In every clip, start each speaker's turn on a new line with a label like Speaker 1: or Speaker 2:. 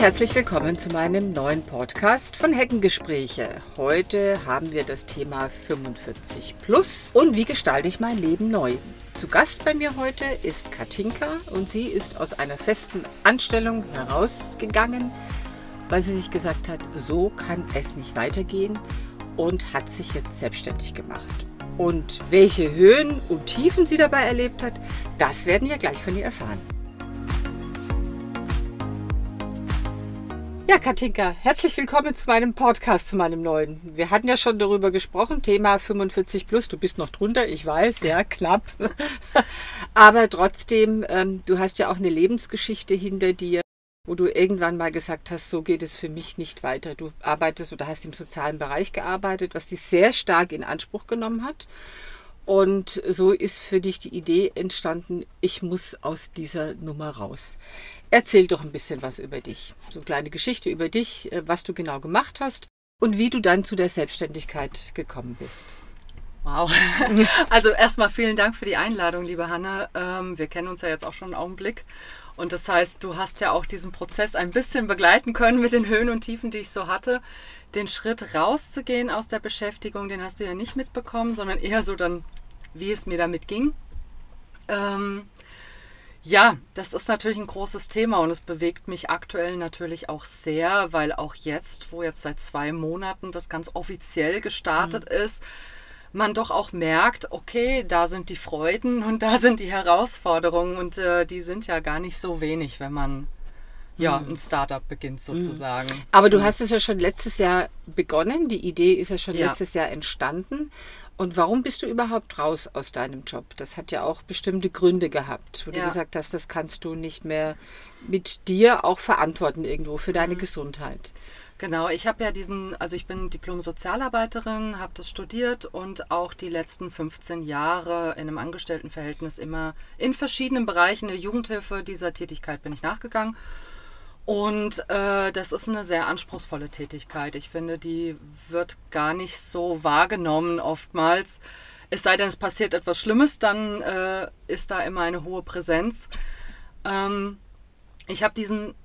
Speaker 1: herzlich willkommen zu meinem neuen Podcast von Heckengespräche. Heute haben wir das Thema 45 plus und wie gestalte ich mein Leben neu. Zu Gast bei mir heute ist Katinka und sie ist aus einer festen Anstellung herausgegangen, weil sie sich gesagt hat, so kann es nicht weitergehen und hat sich jetzt selbstständig gemacht. Und welche Höhen und Tiefen sie dabei erlebt hat, das werden wir gleich von ihr erfahren. Ja, Katinka, herzlich willkommen zu meinem Podcast, zu meinem neuen. Wir hatten ja schon darüber gesprochen, Thema 45 plus. Du bist noch drunter, ich weiß, ja, knapp. Aber trotzdem, ähm, du hast ja auch eine Lebensgeschichte hinter dir, wo du irgendwann mal gesagt hast, so geht es für mich nicht weiter. Du arbeitest oder hast im sozialen Bereich gearbeitet, was dich sehr stark in Anspruch genommen hat. Und so ist für dich die Idee entstanden, ich muss aus dieser Nummer raus. Erzähl doch ein bisschen was über dich. So eine kleine Geschichte über dich, äh, was du genau gemacht hast und wie du dann zu der Selbstständigkeit gekommen bist.
Speaker 2: Wow. Also erstmal vielen Dank für die Einladung, liebe Hanna. Ähm, wir kennen uns ja jetzt auch schon einen Augenblick. Und das heißt, du hast ja auch diesen Prozess ein bisschen begleiten können mit den Höhen und Tiefen, die ich so hatte. Den Schritt rauszugehen aus der Beschäftigung, den hast du ja nicht mitbekommen, sondern eher so dann, wie es mir damit ging. Ähm, ja, das ist natürlich ein großes Thema und es bewegt mich aktuell natürlich auch sehr, weil auch jetzt, wo jetzt seit zwei Monaten das ganz offiziell gestartet mhm. ist, man doch auch merkt, okay, da sind die Freuden und da sind die Herausforderungen und äh, die sind ja gar nicht so wenig, wenn man ja, mhm. ein Startup beginnt mhm. sozusagen.
Speaker 1: Aber du hast es ja schon letztes Jahr begonnen, die Idee ist ja schon ja. letztes Jahr entstanden und warum bist du überhaupt raus aus deinem Job? Das hat ja auch bestimmte Gründe gehabt, wo ja. du gesagt hast, das kannst du nicht mehr mit dir auch verantworten irgendwo für deine mhm. Gesundheit.
Speaker 2: Genau, ich habe ja diesen, also ich bin Diplom-Sozialarbeiterin, habe das studiert und auch die letzten 15 Jahre in einem Angestelltenverhältnis immer in verschiedenen Bereichen der Jugendhilfe dieser Tätigkeit bin ich nachgegangen. Und äh, das ist eine sehr anspruchsvolle Tätigkeit. Ich finde, die wird gar nicht so wahrgenommen oftmals. Es sei denn, es passiert etwas Schlimmes, dann äh, ist da immer eine hohe Präsenz. Ähm, ich habe diesen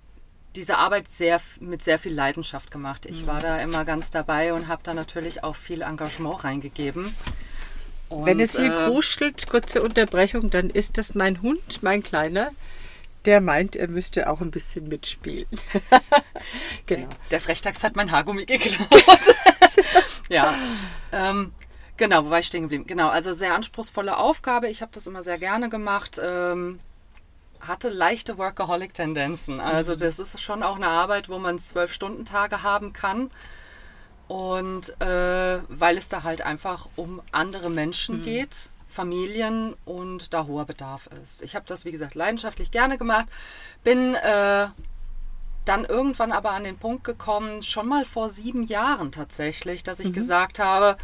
Speaker 2: diese Arbeit sehr mit sehr viel Leidenschaft gemacht. Ich war da immer ganz dabei und habe da natürlich auch viel Engagement reingegeben.
Speaker 1: Und, Wenn es hier äh, kruschelt, kurze Unterbrechung, dann ist das mein Hund, mein Kleiner der meint, er müsste auch ein bisschen mitspielen.
Speaker 2: genau. Der Frechdachs hat mein Haargummi geklaut. ja. Ähm, genau, wo war ich stehen geblieben? Genau, also sehr anspruchsvolle Aufgabe. Ich habe das immer sehr gerne gemacht. Ähm, hatte leichte Workaholic-Tendenzen. Also mhm. das ist schon auch eine Arbeit, wo man zwölf Stunden Tage haben kann. Und äh, weil es da halt einfach um andere Menschen mhm. geht Familien und da hoher Bedarf ist. Ich habe das, wie gesagt, leidenschaftlich gerne gemacht, bin äh, dann irgendwann aber an den Punkt gekommen, schon mal vor sieben Jahren tatsächlich, dass ich mhm. gesagt habe,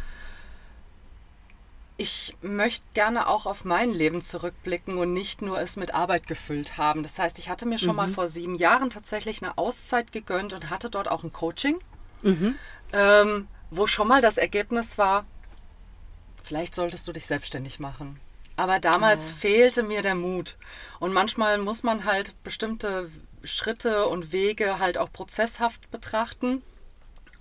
Speaker 2: ich möchte gerne auch auf mein Leben zurückblicken und nicht nur es mit Arbeit gefüllt haben. Das heißt, ich hatte mir schon mhm. mal vor sieben Jahren tatsächlich eine Auszeit gegönnt und hatte dort auch ein Coaching, mhm. ähm, wo schon mal das Ergebnis war, vielleicht solltest du dich selbstständig machen. Aber damals ja. fehlte mir der Mut. Und manchmal muss man halt bestimmte Schritte und Wege halt auch prozesshaft betrachten.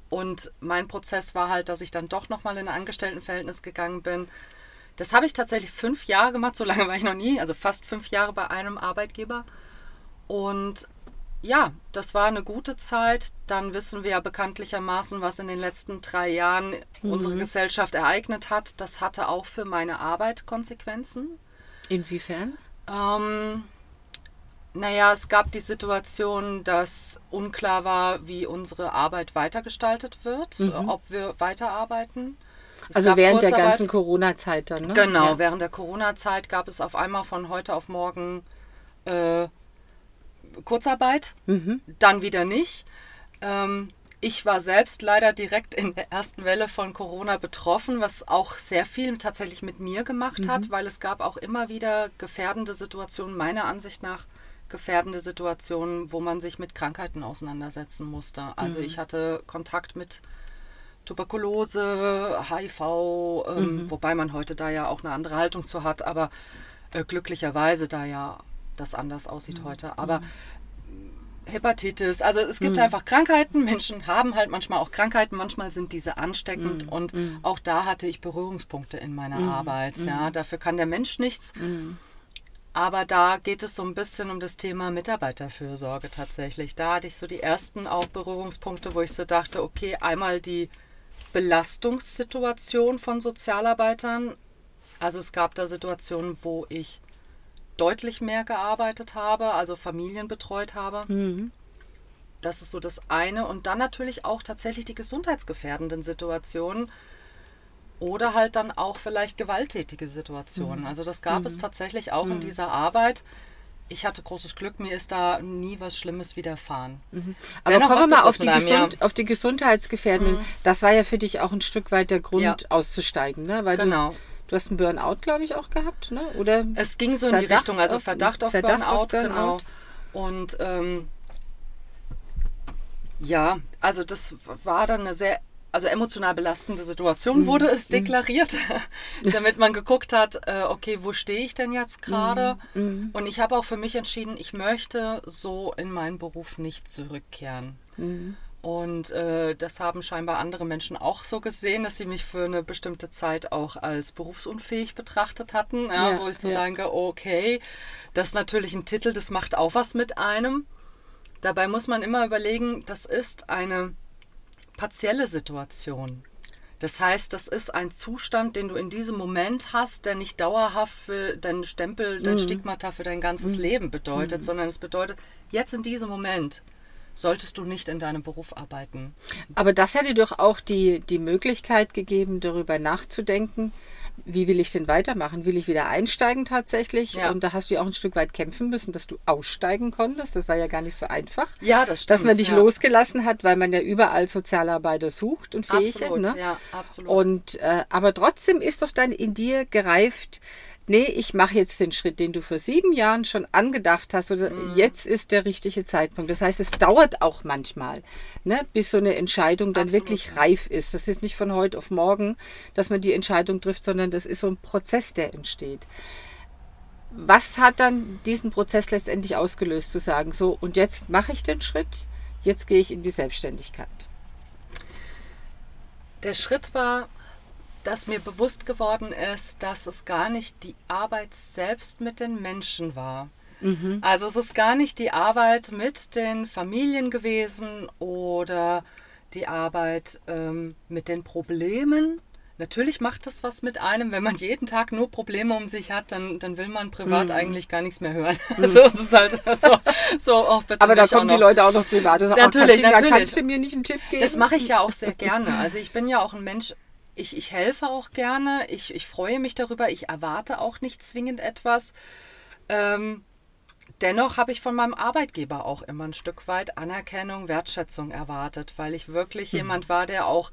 Speaker 2: Und mein Prozess war halt, dass ich dann doch nochmal in ein Angestelltenverhältnis gegangen bin. Das habe ich tatsächlich fünf Jahre gemacht, so lange war ich noch nie, also fast fünf Jahre bei einem Arbeitgeber. Und ja, das war eine gute Zeit. Dann wissen wir ja bekanntlichermaßen, was in den letzten drei Jahren mhm. unsere Gesellschaft ereignet hat. Das hatte auch für meine Arbeit Konsequenzen.
Speaker 1: Inwiefern?
Speaker 2: Ähm, naja, es gab die Situation, dass unklar war, wie unsere Arbeit weitergestaltet wird, mhm. ob wir weiterarbeiten.
Speaker 1: Es also während der ganzen Corona-Zeit dann, ne?
Speaker 2: Genau, ja. während der Corona-Zeit gab es auf einmal von heute auf morgen äh, Kurzarbeit, mhm. dann wieder nicht. Ähm, ich war selbst leider direkt in der ersten Welle von Corona betroffen, was auch sehr viel tatsächlich mit mir gemacht hat, mhm. weil es gab auch immer wieder gefährdende Situationen, meiner Ansicht nach gefährdende Situationen, wo man sich mit Krankheiten auseinandersetzen musste. Also mhm. ich hatte Kontakt mit Tuberkulose, HIV, ähm, mhm. wobei man heute da ja auch eine andere Haltung zu hat, aber äh, glücklicherweise da ja das anders aussieht mhm. heute. Aber Hepatitis. Also es gibt mhm. einfach Krankheiten. Menschen haben halt manchmal auch Krankheiten. Manchmal sind diese ansteckend. Mhm. Und mhm. auch da hatte ich Berührungspunkte in meiner mhm. Arbeit. Ja, mhm. dafür kann der Mensch nichts. Mhm. Aber da geht es so ein bisschen um das Thema Mitarbeiterfürsorge tatsächlich. Da hatte ich so die ersten auch Berührungspunkte, wo ich so dachte, okay, einmal die Belastungssituation von Sozialarbeitern. Also es gab da Situationen, wo ich deutlich mehr gearbeitet habe, also Familien betreut habe. Mhm. Das ist so das eine. Und dann natürlich auch tatsächlich die gesundheitsgefährdenden Situationen oder halt dann auch vielleicht gewalttätige Situationen. Mhm. Also das gab mhm. es tatsächlich auch mhm. in dieser Arbeit. Ich hatte großes Glück, mir ist da nie was Schlimmes widerfahren.
Speaker 1: Mhm. Aber Dennoch kommen wir mal auf die, Gesund, auf die Gesundheitsgefährdenden. Mhm. Das war ja für dich auch ein Stück weit der Grund, ja. auszusteigen, ne?
Speaker 2: Weil genau.
Speaker 1: Du hast einen Burnout, glaube ich, auch gehabt, ne? Oder
Speaker 2: es ging so in die Richtung, also Verdacht auf, Verdacht Burnout, auf Burnout, genau. Und ähm, ja, also das war dann eine sehr also emotional belastende Situation mhm. wurde es mhm. deklariert, damit man geguckt hat, äh, okay, wo stehe ich denn jetzt gerade? Mhm. mhm. Und ich habe auch für mich entschieden, ich möchte so in meinen Beruf nicht zurückkehren. Und äh, das haben scheinbar andere Menschen auch so gesehen, dass sie mich für eine bestimmte Zeit auch als berufsunfähig betrachtet hatten, ja, ja, wo ich so ja. denke, okay, das ist natürlich ein Titel, das macht auch was mit einem. Dabei muss man immer überlegen, das ist eine partielle Situation. Das heißt, das ist ein Zustand, den du in diesem Moment hast, der nicht dauerhaft für deinen Stempel, dein mhm. Stigmata für dein ganzes mhm. Leben bedeutet, mhm. sondern es bedeutet, jetzt in diesem Moment solltest du nicht in deinem Beruf arbeiten.
Speaker 1: Aber das hätte doch auch die, die Möglichkeit gegeben, darüber nachzudenken, wie will ich denn weitermachen? Will ich wieder einsteigen tatsächlich? Ja. Und da hast du ja auch ein Stück weit kämpfen müssen, dass du aussteigen konntest. Das war ja gar nicht so einfach.
Speaker 2: Ja, das stimmt.
Speaker 1: Dass man dich ja. losgelassen hat, weil man ja überall Sozialarbeiter sucht und fähig
Speaker 2: absolut,
Speaker 1: ist. Ne?
Speaker 2: Ja, absolut.
Speaker 1: Und, äh, aber trotzdem ist doch dann in dir gereift, nee, ich mache jetzt den Schritt, den du vor sieben Jahren schon angedacht hast, oder mhm. jetzt ist der richtige Zeitpunkt. Das heißt, es dauert auch manchmal, ne, bis so eine Entscheidung dann Absolut. wirklich reif ist. Das ist nicht von heute auf morgen, dass man die Entscheidung trifft, sondern das ist so ein Prozess, der entsteht. Was hat dann diesen Prozess letztendlich ausgelöst, zu sagen, so, und jetzt mache ich den Schritt, jetzt gehe ich in die Selbstständigkeit?
Speaker 2: Der Schritt war, dass mir bewusst geworden ist, dass es gar nicht die Arbeit selbst mit den Menschen war. Mhm. Also es ist gar nicht die Arbeit mit den Familien gewesen oder die Arbeit ähm, mit den Problemen. Natürlich macht das was mit einem, wenn man jeden Tag nur Probleme um sich hat, dann, dann will man privat mhm. eigentlich gar nichts mehr hören. Mhm. Also es ist halt so, so auch
Speaker 1: bitte Aber da kommen die Leute auch noch privat.
Speaker 2: Sagen, natürlich,
Speaker 1: oh,
Speaker 2: natürlich.
Speaker 1: Kannst du mir nicht einen Tipp geben?
Speaker 2: Das mache ich ja auch sehr gerne. Also ich bin ja auch ein Mensch, ich, ich helfe auch gerne, ich, ich freue mich darüber, ich erwarte auch nicht zwingend etwas. Ähm, dennoch habe ich von meinem Arbeitgeber auch immer ein Stück weit Anerkennung, Wertschätzung erwartet, weil ich wirklich mhm. jemand war, der auch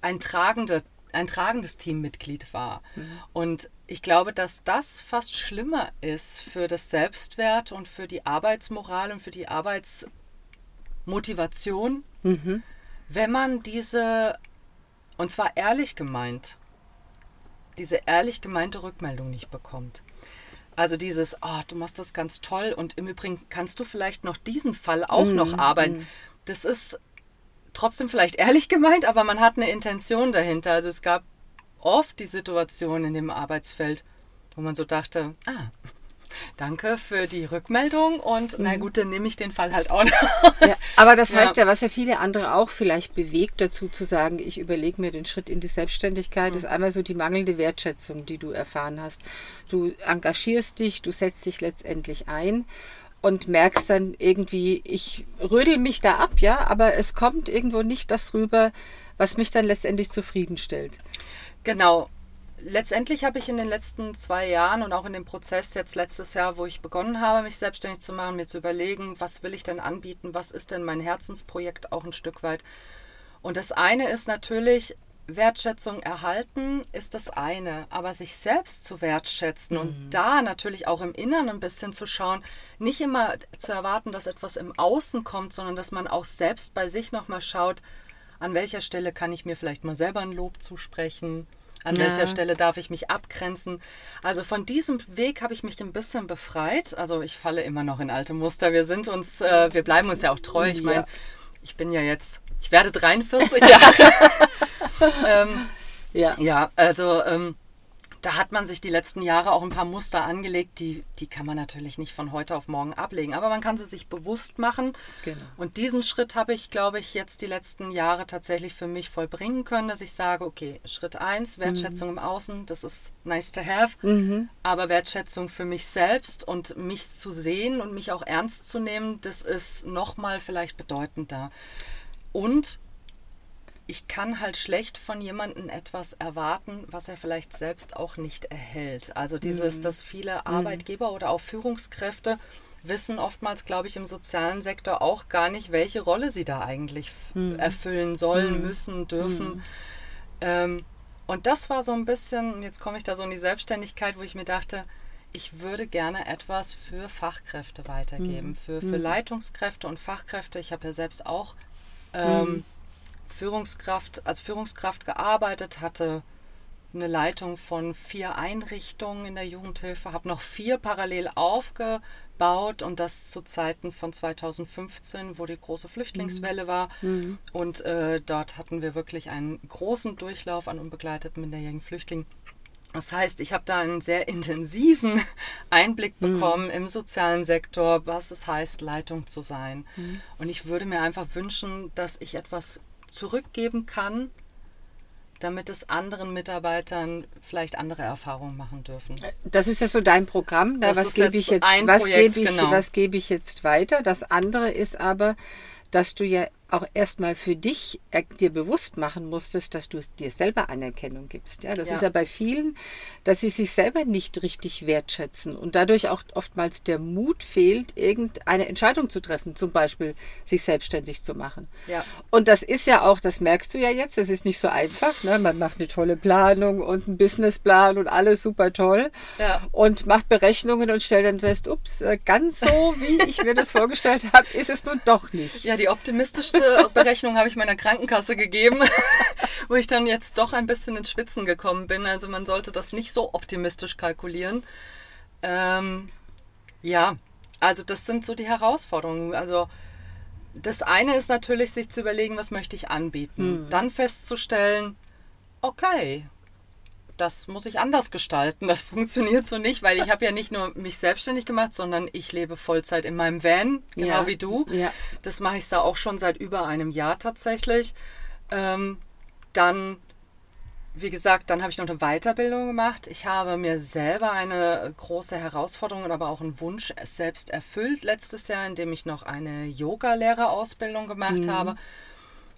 Speaker 2: ein, tragende, ein tragendes Teammitglied war. Mhm. Und ich glaube, dass das fast schlimmer ist für das Selbstwert und für die Arbeitsmoral und für die Arbeitsmotivation, mhm. wenn man diese und zwar ehrlich gemeint, diese ehrlich gemeinte Rückmeldung nicht bekommt. Also dieses, oh, du machst das ganz toll und im Übrigen kannst du vielleicht noch diesen Fall auch mm, noch arbeiten. Mm. Das ist trotzdem vielleicht ehrlich gemeint, aber man hat eine Intention dahinter. Also es gab oft die Situation in dem Arbeitsfeld, wo man so dachte, ah, Danke für die Rückmeldung und mhm. na gut, dann nehme ich den Fall halt auch noch.
Speaker 1: Ja, aber das heißt ja. ja, was ja viele andere auch vielleicht bewegt dazu zu sagen, ich überlege mir den Schritt in die Selbstständigkeit, mhm. ist einmal so die mangelnde Wertschätzung, die du erfahren hast. Du engagierst dich, du setzt dich letztendlich ein und merkst dann irgendwie, ich rödel mich da ab, ja, aber es kommt irgendwo nicht das rüber, was mich dann letztendlich zufriedenstellt.
Speaker 2: Genau letztendlich habe ich in den letzten zwei Jahren und auch in dem Prozess jetzt letztes Jahr, wo ich begonnen habe, mich selbstständig zu machen, mir zu überlegen, was will ich denn anbieten, was ist denn mein Herzensprojekt auch ein Stück weit. Und das eine ist natürlich, Wertschätzung erhalten ist das eine, aber sich selbst zu wertschätzen mhm. und da natürlich auch im Inneren ein bisschen zu schauen, nicht immer zu erwarten, dass etwas im Außen kommt, sondern dass man auch selbst bei sich nochmal schaut, an welcher Stelle kann ich mir vielleicht mal selber ein Lob zusprechen, An ja. welcher Stelle darf ich mich abgrenzen? Also von diesem Weg habe ich mich ein bisschen befreit. Also ich falle immer noch in alte Muster. Wir sind uns, äh, wir bleiben uns ja auch treu. Ich meine, ja. ich bin ja jetzt, ich werde 43 Jahre. ähm, ja. ja, also ähm, da hat man sich die letzten Jahre auch ein paar Muster angelegt, die, die kann man natürlich nicht von heute auf morgen ablegen, aber man kann sie sich bewusst machen. Genau. Und diesen Schritt habe ich, glaube ich, jetzt die letzten Jahre tatsächlich für mich vollbringen können, dass ich sage, okay, Schritt 1, Wertschätzung mhm. im Außen, das ist nice to have, mhm. aber Wertschätzung für mich selbst und mich zu sehen und mich auch ernst zu nehmen, das ist nochmal vielleicht bedeutender. Und ich kann halt schlecht von jemandem etwas erwarten, was er vielleicht selbst auch nicht erhält. Also dieses, mhm. dass viele mhm. Arbeitgeber mhm. oder auch Führungskräfte wissen oftmals, glaube ich, im sozialen Sektor auch gar nicht, welche Rolle sie da eigentlich mhm. erfüllen sollen, mhm. müssen, dürfen. Mhm. Ähm, und das war so ein bisschen, jetzt komme ich da so in die Selbstständigkeit, wo ich mir dachte, ich würde gerne etwas für Fachkräfte weitergeben, für, für Leitungskräfte und Fachkräfte. Ich habe ja selbst auch ähm, Führungskraft, als Führungskraft gearbeitet, hatte eine Leitung von vier Einrichtungen in der Jugendhilfe, habe noch vier parallel aufgebaut und das zu Zeiten von 2015, wo die große Flüchtlingswelle war. Mhm. Und äh, dort hatten wir wirklich einen großen Durchlauf an unbegleiteten minderjährigen Flüchtlingen. Das heißt, ich habe da einen sehr intensiven Einblick mhm. bekommen mhm. im sozialen Sektor, was es heißt, Leitung zu sein. Mhm. Und ich würde mir einfach wünschen, dass ich etwas zurückgeben kann, damit es anderen Mitarbeitern vielleicht andere Erfahrungen machen dürfen.
Speaker 1: Das ist ja so dein Programm. Ne? was gebe ich jetzt, was gebe ich, genau. was gebe ich jetzt weiter? Das andere ist aber, dass du ja auch erstmal für dich dir bewusst machen musstest, dass du dir selber Anerkennung gibst. Ja, das ja. ist ja bei vielen, dass sie sich selber nicht richtig wertschätzen und dadurch auch oftmals der Mut fehlt, irgendeine Entscheidung zu treffen, zum Beispiel sich selbstständig zu machen. Ja. Und das ist ja auch, das merkst du ja jetzt, das ist nicht so einfach. Ne? Man macht eine tolle Planung und einen Businessplan und alles super toll ja. und macht Berechnungen und stellt dann fest, ups, äh, ganz so, wie ich mir das vorgestellt habe, ist es nun doch nicht.
Speaker 2: Ja, die optimistischste Berechnung habe ich meiner Krankenkasse gegeben, wo ich dann jetzt doch ein bisschen ins Schwitzen gekommen bin. Also man sollte das nicht so optimistisch kalkulieren. Ähm, ja, also das sind so die Herausforderungen. Also das eine ist natürlich, sich zu überlegen, was möchte ich anbieten. Mhm. Dann festzustellen, okay, das muss ich anders gestalten. Das funktioniert so nicht, weil ich habe ja nicht nur mich selbstständig gemacht, sondern ich lebe Vollzeit in meinem Van, genau ja. wie du. Ja. Das mache ich da auch schon seit über einem Jahr tatsächlich. Ähm, dann, wie gesagt, dann habe ich noch eine Weiterbildung gemacht. Ich habe mir selber eine große Herausforderung, aber auch einen Wunsch selbst erfüllt letztes Jahr, indem ich noch eine Yoga-Lehrerausbildung gemacht mhm. habe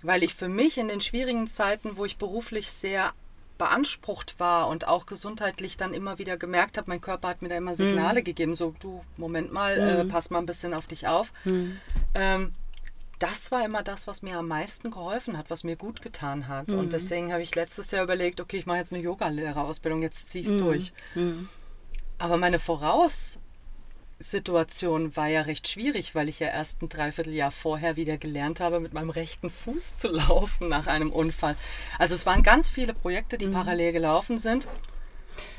Speaker 2: weil ich für mich in den schwierigen Zeiten, wo ich beruflich sehr beansprucht war und auch gesundheitlich dann immer wieder gemerkt habe, mein Körper hat mir da immer Signale mhm. gegeben, so du, Moment mal, äh, mhm. äh, pass mal ein bisschen auf dich auf. Mhm. Ähm, das war immer das, was mir am meisten geholfen hat, was mir gut getan hat. Und mhm. deswegen habe ich letztes Jahr überlegt, okay, ich mache jetzt eine Yogalehrerausbildung, jetzt zieh es mhm. durch. Mhm. Aber meine Voraus Situation war ja recht schwierig, weil ich ja erst ein Dreivierteljahr vorher wieder gelernt habe, mit meinem rechten Fuß zu laufen nach einem Unfall. Also es waren ganz viele Projekte, die mhm. parallel gelaufen sind.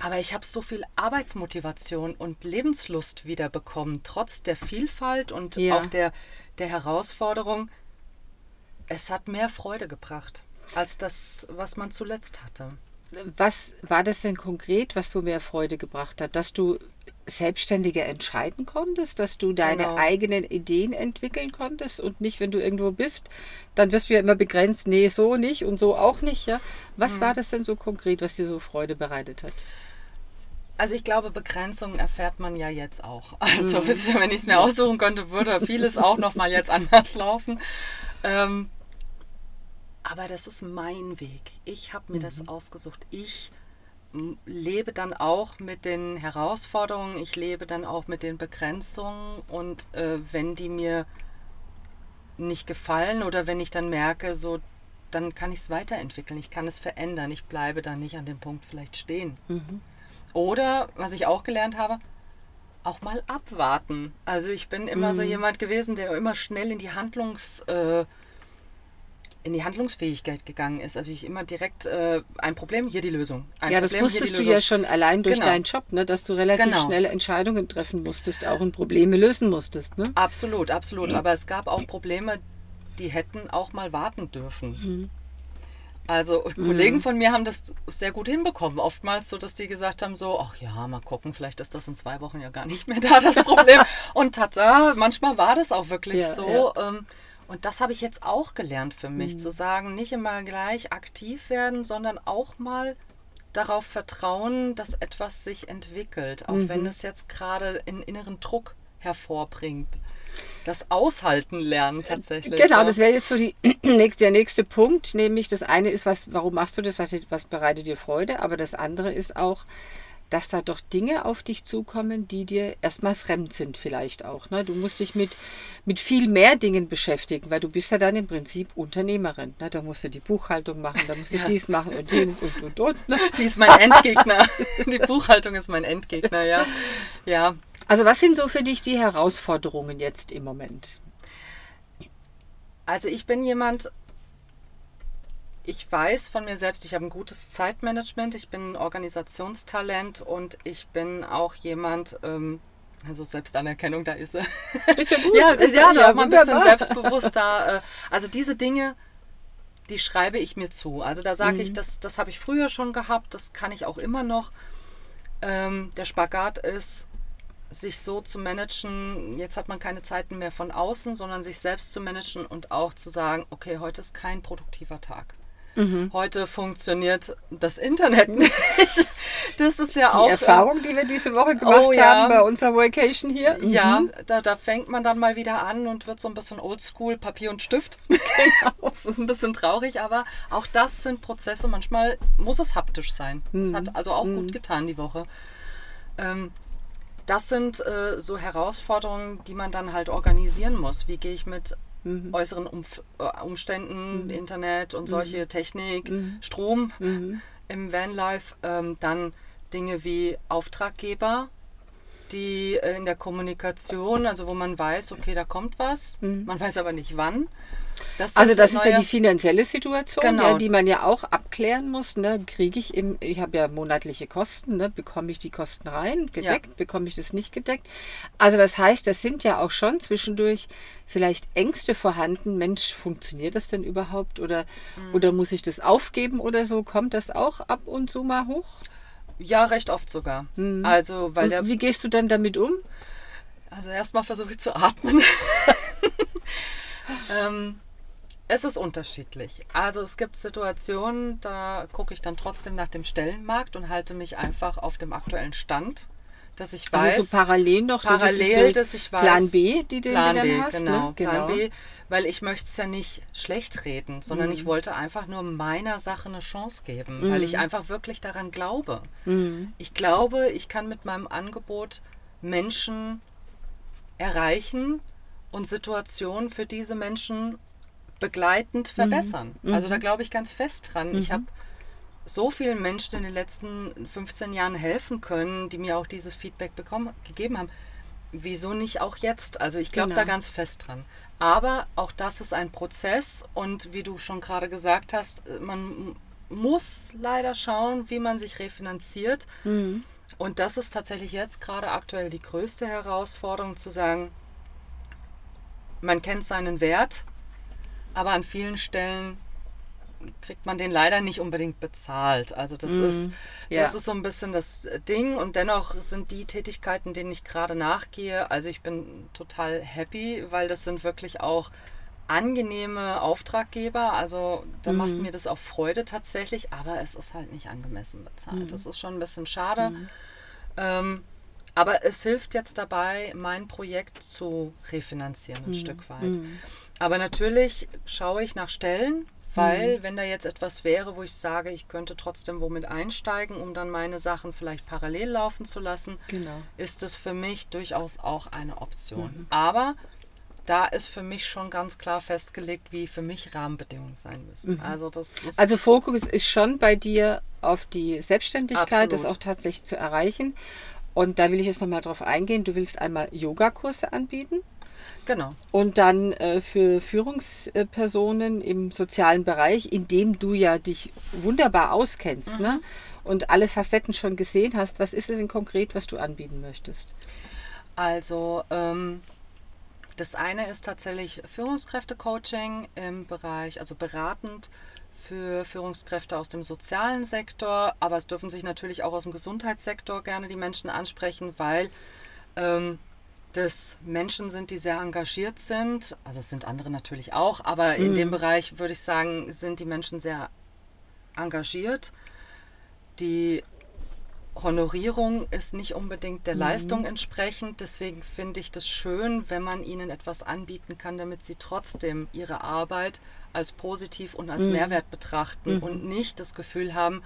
Speaker 2: Aber ich habe so viel Arbeitsmotivation und Lebenslust wiederbekommen, trotz der Vielfalt und ja. auch der, der Herausforderung. Es hat mehr Freude gebracht als das, was man zuletzt hatte.
Speaker 1: Was war das denn konkret, was so mehr Freude gebracht hat? Dass du selbstständiger entscheiden konntest, dass du deine genau. eigenen Ideen entwickeln konntest und nicht, wenn du irgendwo bist, dann wirst du ja immer begrenzt, nee, so nicht und so auch nicht. Ja? Was mhm. war das denn so konkret, was dir so Freude bereitet hat?
Speaker 2: Also ich glaube, Begrenzungen erfährt man ja jetzt auch. Also mhm. wenn ich es mir aussuchen könnte, würde vieles auch noch mal jetzt anders laufen. Ähm, aber das ist mein Weg. Ich habe mir mhm. das ausgesucht. Ich lebe dann auch mit den Herausforderungen, ich lebe dann auch mit den Begrenzungen und äh, wenn die mir nicht gefallen oder wenn ich dann merke, so dann kann ich es weiterentwickeln, ich kann es verändern, ich bleibe dann nicht an dem Punkt vielleicht stehen. Mhm. Oder, was ich auch gelernt habe, auch mal abwarten. Also ich bin immer mhm. so jemand gewesen, der immer schnell in die Handlungs... Äh, in die Handlungsfähigkeit gegangen ist. Also ich immer direkt äh, ein Problem, hier die Lösung. Ein
Speaker 1: ja, das
Speaker 2: Problem,
Speaker 1: wusstest du ja schon allein durch genau. deinen Job, ne? dass du relativ genau. schnelle Entscheidungen treffen musstest, auch und Probleme lösen musstest. Ne?
Speaker 2: Absolut, absolut. Aber es gab auch Probleme, die hätten auch mal warten dürfen. Mhm. Also Kollegen mhm. von mir haben das sehr gut hinbekommen. Oftmals so, dass die gesagt haben so, ach ja, mal gucken, vielleicht ist das in zwei Wochen ja gar nicht mehr da, das Problem. und tata, manchmal war das auch wirklich ja, so. Ja. Ähm, und das habe ich jetzt auch gelernt für mich, mhm. zu sagen, nicht immer gleich aktiv werden, sondern auch mal darauf vertrauen, dass etwas sich entwickelt, auch mhm. wenn es jetzt gerade einen inneren Druck hervorbringt. Das Aushalten lernen tatsächlich.
Speaker 1: Genau, das wäre jetzt so die, der nächste Punkt, nämlich das eine ist, was, warum machst du das, was, was bereitet dir Freude, aber das andere ist auch, dass da doch Dinge auf dich zukommen, die dir erstmal fremd sind vielleicht auch. Ne? Du musst dich mit, mit viel mehr Dingen beschäftigen, weil du bist ja dann im Prinzip Unternehmerin. Ne? Da musst du die Buchhaltung machen, da musst du ja. dies machen und jenes und und und. Ne?
Speaker 2: Die ist mein Endgegner. die Buchhaltung ist mein Endgegner, ja. Ja,
Speaker 1: also was sind so für dich die Herausforderungen jetzt im Moment?
Speaker 2: Also ich bin jemand, ich weiß von mir selbst, ich habe ein gutes Zeitmanagement, ich bin ein Organisationstalent und ich bin auch jemand, ähm, also Selbstanerkennung, da ist er.
Speaker 1: Ist ja gut.
Speaker 2: ja, ist ja, ja, mal ein bisschen selbstbewusster. Äh, also diese Dinge, die schreibe ich mir zu. Also da sage mhm. ich, das, das habe ich früher schon gehabt, das kann ich auch immer noch. Ähm, der Spagat ist, sich so zu managen, jetzt hat man keine Zeiten mehr von außen, sondern sich selbst zu managen und auch zu sagen, okay, heute ist kein produktiver Tag. Mhm. Heute funktioniert das Internet nicht. Das ist ja
Speaker 1: die
Speaker 2: auch.
Speaker 1: Die Erfahrung, die wir diese Woche gemacht oh, ja. haben bei unserer Vacation hier.
Speaker 2: Ja, mhm. da, da fängt man dann mal wieder an und wird so ein bisschen oldschool, Papier und Stift. genau. Das ist ein bisschen traurig, aber auch das sind Prozesse. Manchmal muss es haptisch sein. Das mhm. hat also auch mhm. gut getan die Woche. Ähm, das sind äh, so Herausforderungen, die man dann halt organisieren muss. Wie gehe ich mit mhm. äußeren Umf äh, Umständen, mhm. Internet und solche mhm. Technik, mhm. Strom mhm. im Vanlife, ähm, dann Dinge wie Auftraggeber, die äh, in der Kommunikation, also wo man weiß, okay, da kommt was, man weiß aber nicht wann.
Speaker 1: Das also das ist ja die finanzielle Situation, genau. ja, die man ja auch abklären muss. Ne? Kriege ich im, ich habe ja monatliche Kosten, ne? bekomme ich die Kosten rein, gedeckt, ja. bekomme ich das nicht gedeckt. Also das heißt, das sind ja auch schon zwischendurch vielleicht Ängste vorhanden. Mensch, funktioniert das denn überhaupt? Oder, mhm. oder muss ich das aufgeben oder so? Kommt das auch ab und zu mal hoch?
Speaker 2: Ja, recht oft sogar. Mhm. Also, weil
Speaker 1: der, wie gehst du dann damit um?
Speaker 2: Also erstmal versuche ich zu atmen. ähm, es ist unterschiedlich. Also es gibt Situationen, da gucke ich dann trotzdem nach dem Stellenmarkt und halte mich einfach auf dem aktuellen Stand, dass ich weiß.
Speaker 1: Also so parallel noch,
Speaker 2: parallel, so, dass ich weiß.
Speaker 1: Plan B, die du
Speaker 2: Plan
Speaker 1: dann
Speaker 2: B,
Speaker 1: hast.
Speaker 2: Genau,
Speaker 1: ne?
Speaker 2: Plan genau. B, weil ich möchte es ja nicht schlecht reden, sondern mhm. ich wollte einfach nur meiner Sache eine Chance geben, mhm. weil ich einfach wirklich daran glaube. Mhm. Ich glaube, ich kann mit meinem Angebot Menschen erreichen und Situationen für diese Menschen begleitend mhm. verbessern. Mhm. Also da glaube ich ganz fest dran. Mhm. Ich habe so vielen Menschen in den letzten 15 Jahren helfen können, die mir auch dieses Feedback bekommen, gegeben haben. Wieso nicht auch jetzt? Also ich glaube genau. da ganz fest dran. Aber auch das ist ein Prozess und wie du schon gerade gesagt hast, man muss leider schauen, wie man sich refinanziert. Mhm. Und das ist tatsächlich jetzt gerade aktuell die größte Herausforderung zu sagen, man kennt seinen Wert, aber an vielen Stellen kriegt man den leider nicht unbedingt bezahlt. Also das mm, ist ja. das ist so ein bisschen das Ding und dennoch sind die Tätigkeiten, denen ich gerade nachgehe, also ich bin total happy, weil das sind wirklich auch angenehme Auftraggeber. Also da mm. macht mir das auch Freude tatsächlich, aber es ist halt nicht angemessen bezahlt. Mm. Das ist schon ein bisschen schade. Mm. Ähm, aber es hilft jetzt dabei, mein Projekt zu refinanzieren, ein mm. Stück weit. Aber natürlich schaue ich nach Stellen, weil mhm. wenn da jetzt etwas wäre, wo ich sage, ich könnte trotzdem womit einsteigen, um dann meine Sachen vielleicht parallel laufen zu lassen,
Speaker 1: genau.
Speaker 2: ist es für mich durchaus auch eine Option. Mhm. Aber da ist für mich schon ganz klar festgelegt, wie für mich Rahmenbedingungen sein müssen. Mhm. Also, das ist
Speaker 1: also Fokus ist schon bei dir auf die Selbstständigkeit, Absolut. das auch tatsächlich zu erreichen. Und da will ich jetzt nochmal drauf eingehen. Du willst einmal Yogakurse anbieten.
Speaker 2: Genau.
Speaker 1: Und dann äh, für Führungspersonen im sozialen Bereich, in dem du ja dich wunderbar auskennst ne? und alle Facetten schon gesehen hast. Was ist es denn konkret, was du anbieten möchtest?
Speaker 2: Also ähm, das eine ist tatsächlich Führungskräfte-Coaching im Bereich, also beratend für Führungskräfte aus dem sozialen Sektor, aber es dürfen sich natürlich auch aus dem Gesundheitssektor gerne die Menschen ansprechen, weil ähm, das Menschen sind, die sehr engagiert sind. Also es sind andere natürlich auch, aber in dem Bereich würde ich sagen, sind die Menschen sehr engagiert. Die Honorierung ist nicht unbedingt der Leistung entsprechend. Deswegen finde ich das schön, wenn man ihnen etwas anbieten kann, damit sie trotzdem ihre Arbeit als positiv und als Mehrwert betrachten und nicht das Gefühl haben,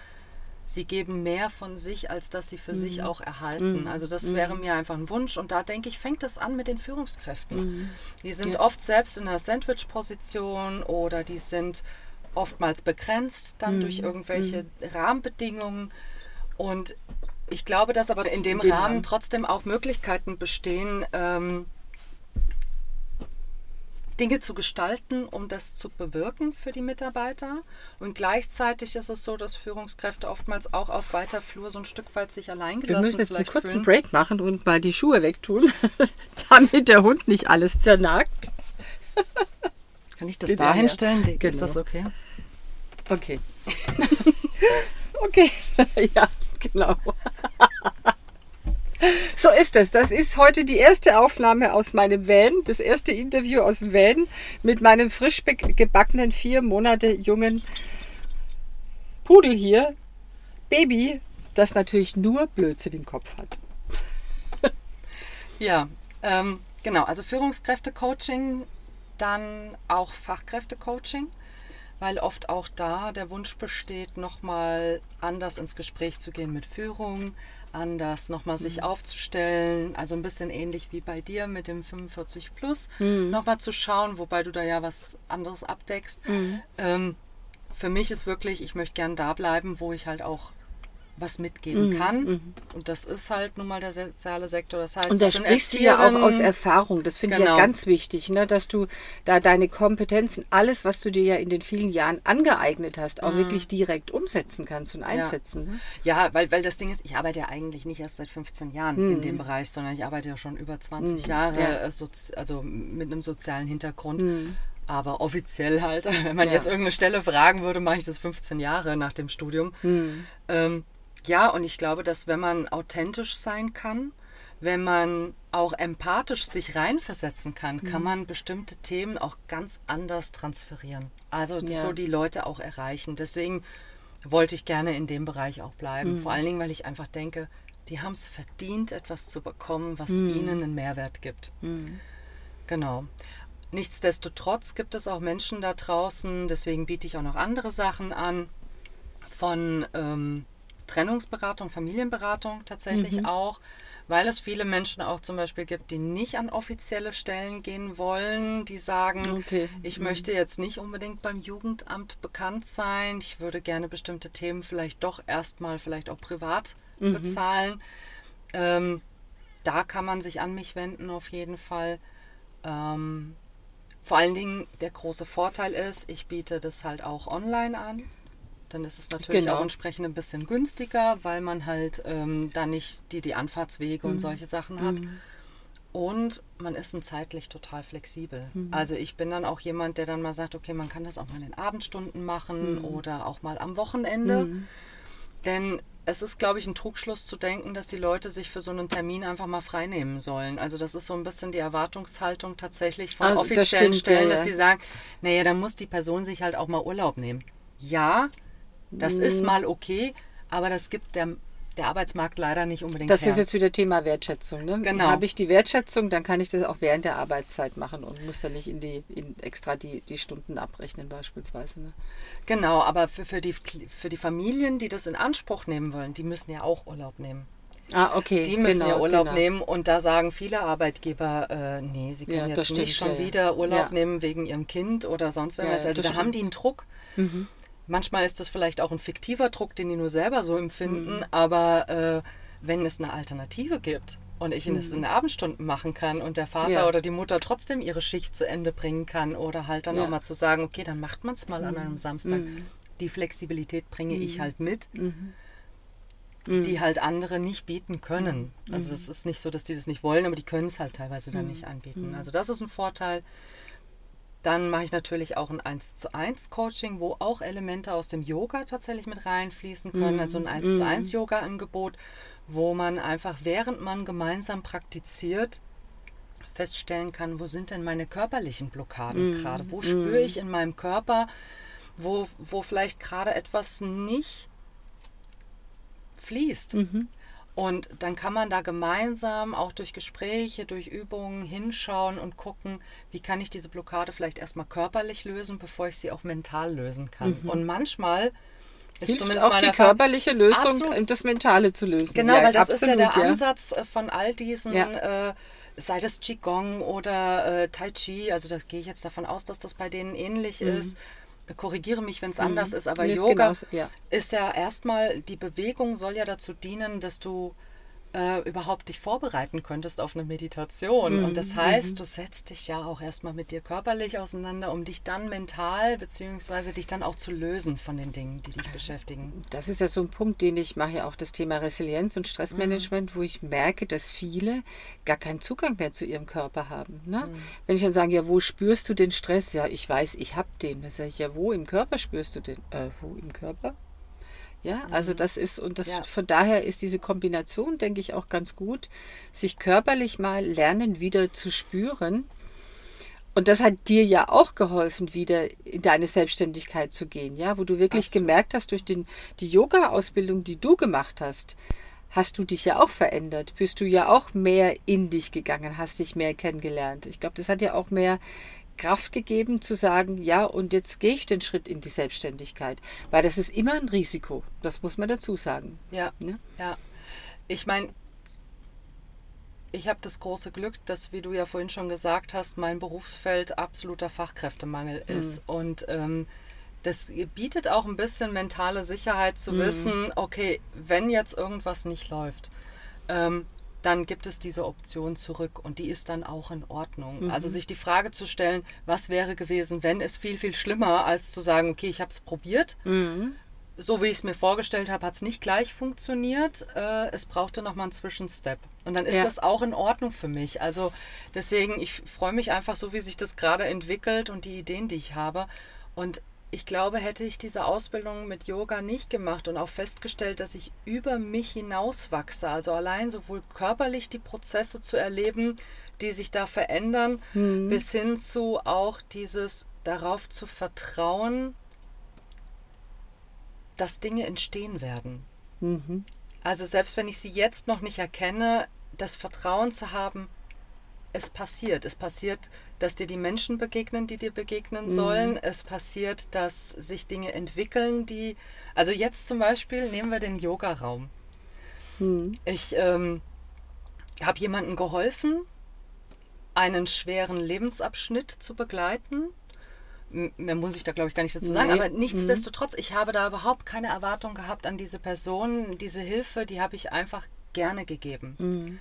Speaker 2: sie geben mehr von sich, als dass sie für sich auch erhalten. Also das wäre mir einfach ein Wunsch. Und da denke ich, fängt es an mit den Führungskräften. Die sind
Speaker 1: Ja.
Speaker 2: oft selbst in einer Sandwich-Position oder die sind oftmals begrenzt dann durch irgendwelche Rahmenbedingungen. Und ich glaube, dass aber in dem
Speaker 1: In dem
Speaker 2: Rahmen
Speaker 1: Rahmen.
Speaker 2: trotzdem auch Möglichkeiten bestehen, ähm, Dinge zu gestalten, um das zu bewirken für die Mitarbeiter. Und gleichzeitig ist es so, dass Führungskräfte oftmals auch auf weiter Flur so ein Stück weit sich allein
Speaker 1: Wir
Speaker 2: gelassen
Speaker 1: müssen jetzt einen kurzen
Speaker 2: fühlen.
Speaker 1: Break machen und mal die Schuhe wegtun, damit der Hund nicht alles zernagt.
Speaker 2: Kann ich das da hinstellen? Ist
Speaker 1: Genau.
Speaker 2: das okay?
Speaker 1: Okay. okay, ja, genau. So ist es. Das ist heute die erste Aufnahme aus meinem Van, das erste Interview aus dem Van mit meinem frisch gebackenen, vier Monate jungen Pudel hier, Baby, das natürlich nur Blödsinn im Kopf hat.
Speaker 2: Ja, ähm, genau. Also Führungskräfte-Coaching, dann auch Fachkräfte-Coaching, weil oft auch da der Wunsch besteht, nochmal anders ins Gespräch zu gehen mit Führung, anders nochmal sich aufzustellen, also ein bisschen ähnlich wie bei dir mit dem 45 Plus, nochmal zu schauen, wobei du da ja was anderes abdeckst. Ähm, für mich ist wirklich, ich möchte gern da bleiben, wo ich halt auch was mitgeben kann. Und das ist halt nun mal der soziale Sektor. Das heißt,
Speaker 1: Und da sprichst du ja auch aus. Erfahrung. Das finde ich ja
Speaker 2: Genau.
Speaker 1: ganz wichtig, ne? dass du da deine Kompetenzen, alles, was du dir ja in den vielen Jahren angeeignet hast, auch wirklich direkt umsetzen kannst und einsetzen. Ne?
Speaker 2: Ja, weil, weil das Ding ist, ich arbeite ja eigentlich nicht erst seit 15 Jahren in dem Bereich, sondern ich arbeite ja schon über 20 Jahre,
Speaker 1: Mhm. Ja.
Speaker 2: äh, also mit einem sozialen Hintergrund. Aber offiziell halt, wenn man
Speaker 1: Ja.
Speaker 2: jetzt irgendeine Stelle fragen würde, mache ich das 15 Jahre nach dem Studium. Ähm, ja, und ich glaube, dass wenn man authentisch sein kann, wenn man auch empathisch sich reinversetzen kann, kann man bestimmte Themen auch ganz anders transferieren. Also
Speaker 1: Ja.
Speaker 2: so die Leute auch erreichen. Deswegen wollte ich gerne in dem Bereich auch bleiben. Vor allen Dingen, weil ich einfach denke, die haben es verdient, etwas zu bekommen, was ihnen einen Mehrwert gibt. Genau. Nichtsdestotrotz gibt es auch Menschen da draußen, deswegen biete ich auch noch andere Sachen an, von ähm, Trennungsberatung, Familienberatung tatsächlich auch, weil es viele Menschen auch zum Beispiel gibt, die nicht an offizielle Stellen gehen wollen, die sagen,
Speaker 1: Okay.
Speaker 2: ich möchte jetzt nicht unbedingt beim Jugendamt bekannt sein, ich würde gerne bestimmte Themen vielleicht doch erstmal vielleicht auch privat bezahlen. Ähm, da kann man sich an mich wenden auf jeden Fall. Ähm, vor allen Dingen der große Vorteil ist, ich biete das halt auch online an. Dann ist es natürlich
Speaker 1: Genau.
Speaker 2: auch entsprechend ein bisschen günstiger, weil man halt ähm, da nicht die, die Anfahrtswege und solche Sachen hat. Und man ist dann zeitlich total flexibel. Also ich bin dann auch jemand, der dann mal sagt, okay, man kann das auch mal in den Abendstunden machen oder auch mal am Wochenende. Denn es ist, glaube ich, ein Trugschluss zu denken, dass die Leute sich für so einen Termin einfach mal frei nehmen sollen. Also das ist so ein bisschen die Erwartungshaltung tatsächlich von
Speaker 1: Also das
Speaker 2: offiziellen
Speaker 1: stimmt,
Speaker 2: Stellen,
Speaker 1: ja,
Speaker 2: dass die sagen, naja, dann muss die Person sich halt auch mal Urlaub nehmen. Ja, das
Speaker 1: Mhm.
Speaker 2: ist mal okay, aber das gibt der, der Arbeitsmarkt leider nicht unbedingt
Speaker 1: Das
Speaker 2: her.
Speaker 1: ist jetzt wieder Thema Wertschätzung. Ne?
Speaker 2: Genau.
Speaker 1: Habe ich die Wertschätzung, dann kann ich das auch während der Arbeitszeit machen und muss dann nicht in die in extra die, die Stunden abrechnen beispielsweise. Ne?
Speaker 2: Genau, aber für, für, die, für die Familien, die das in Anspruch nehmen wollen, die müssen ja auch Urlaub nehmen.
Speaker 1: Ah, okay.
Speaker 2: Die müssen
Speaker 1: genau,
Speaker 2: ja Urlaub
Speaker 1: genau.
Speaker 2: nehmen und da sagen viele Arbeitgeber, äh, nee, sie können
Speaker 1: Ja,
Speaker 2: jetzt nicht
Speaker 1: stimmt,
Speaker 2: schon
Speaker 1: ja,
Speaker 2: wieder Urlaub
Speaker 1: Ja.
Speaker 2: nehmen wegen ihrem Kind oder sonst irgendwas. also da haben
Speaker 1: stimmt. Mhm.
Speaker 2: die einen Druck. Manchmal ist das vielleicht auch ein fiktiver Druck, den die nur selber so empfinden,
Speaker 1: Mhm.
Speaker 2: aber äh, wenn es eine Alternative gibt, und ich es in den Abendstunden machen kann und der Vater ja. oder die Mutter trotzdem ihre Schicht zu Ende bringen kann oder halt dann ja. auch mal zu sagen, okay, dann macht man es mal an einem Samstag. Mhm. Die Flexibilität bringe mhm. ich halt mit. Mhm mhm. die halt andere nicht bieten können. Mhm. Also es ist nicht so, dass die das nicht wollen, aber die können es halt teilweise dann mhm. nicht anbieten. Mhm. Also das ist ein Vorteil. Dann mache ich natürlich auch ein 1 zu 1 Coaching, wo auch Elemente aus dem Yoga tatsächlich mit reinfließen können. Mhm. Also ein 1 zu 1 Yoga Angebot, wo man einfach während man gemeinsam praktiziert, feststellen kann, wo sind denn meine körperlichen Blockaden mm, gerade? Wo mm. spüre ich in meinem Körper, wo, wo vielleicht gerade etwas nicht fließt. Mhm. Und dann kann man da gemeinsam auch durch Gespräche, durch Übungen hinschauen und gucken, wie kann ich diese Blockade vielleicht erstmal körperlich lösen, bevor ich sie auch mental lösen kann. Mhm. Und manchmal
Speaker 1: ist Hilft zumindest auch die körperliche Lösung, absolut. das Mentale zu lösen.
Speaker 2: Genau, ja, weil das absolut, ist ja der ja. Ansatz äh, von all diesen, ja. äh, sei das Qigong oder äh, Tai Chi, also da gehe ich jetzt davon aus, dass das bei denen ähnlich mhm. ist korrigiere mich, wenn es mhm. anders ist, aber Yoga genauso, ja. ist ja erstmal, die Bewegung soll ja dazu dienen, dass du äh, überhaupt dich vorbereiten könntest auf eine Meditation. Mhm. Und das heißt, mhm. du setzt dich ja auch erstmal mit dir körperlich auseinander, um dich dann mental beziehungsweise dich dann auch zu lösen von den Dingen, die dich beschäftigen.
Speaker 1: Das ist ja so ein Punkt, den ich mache ja auch das Thema Resilienz und Stressmanagement, mhm. wo ich merke, dass viele gar keinen Zugang mehr zu ihrem Körper haben. Ne? Mhm. Wenn ich dann sage, ja, wo spürst du den Stress? Ja, ich weiß, ich habe den. Da sage ich, ja, wo im Körper spürst du den? Äh, wo im Körper? Ja, also mhm. das ist, und das ja. von daher ist diese Kombination, denke ich, auch ganz gut, sich körperlich mal lernen, wieder zu spüren. Und das hat dir ja auch geholfen, wieder in deine Selbstständigkeit zu gehen, ja, wo du wirklich Absolut. gemerkt hast, durch den, die Yoga-Ausbildung, die du gemacht hast, hast du dich ja auch verändert, bist du ja auch mehr in dich gegangen, hast dich mehr kennengelernt. Ich glaube, das hat ja auch mehr Kraft gegeben zu sagen, ja, und jetzt gehe ich den Schritt in die Selbstständigkeit. Weil das ist immer ein Risiko. Das muss man dazu sagen.
Speaker 2: Ja. Ne? Ja. Ich meine, ich habe das große Glück, dass, wie du ja vorhin schon gesagt hast, mein Berufsfeld absoluter Fachkräftemangel mhm. ist. Und ähm, das bietet auch ein bisschen mentale Sicherheit zu mhm. wissen, okay, wenn jetzt irgendwas nicht läuft, ähm, dann gibt es diese Option zurück und die ist dann auch in Ordnung. Mhm. Also sich die Frage zu stellen, was wäre gewesen, wenn es viel, viel schlimmer, als zu sagen, okay, ich habe es probiert. Mhm. So wie ich es mir vorgestellt habe, hat es nicht gleich funktioniert. Äh, es brauchte nochmal einen Zwischenstep. Und dann ist ja. das auch in Ordnung für mich. Also deswegen, ich freue mich einfach so, wie sich das gerade entwickelt und die Ideen, die ich habe. Und ich glaube, hätte ich diese Ausbildung mit Yoga nicht gemacht und auch festgestellt, dass ich über mich hinaus wachse, also allein sowohl körperlich die Prozesse zu erleben, die sich da verändern, mhm. bis hin zu auch dieses darauf zu vertrauen, dass Dinge entstehen werden. Mhm. Also selbst wenn ich sie jetzt noch nicht erkenne, das Vertrauen zu haben, es passiert. Es passiert, dass dir die Menschen begegnen, die dir begegnen mhm. sollen. Es passiert, dass sich Dinge entwickeln, die. Also jetzt zum Beispiel nehmen wir den Yoga-Raum. Mhm. Ich ähm, habe jemandem geholfen, einen schweren Lebensabschnitt zu begleiten. Mehr muss ich da, glaube ich, gar nicht dazu sagen. Nee. Aber nichtsdestotrotz, ich habe da überhaupt keine Erwartung gehabt an diese Person. Diese Hilfe, die habe ich einfach gerne gegeben. Mhm.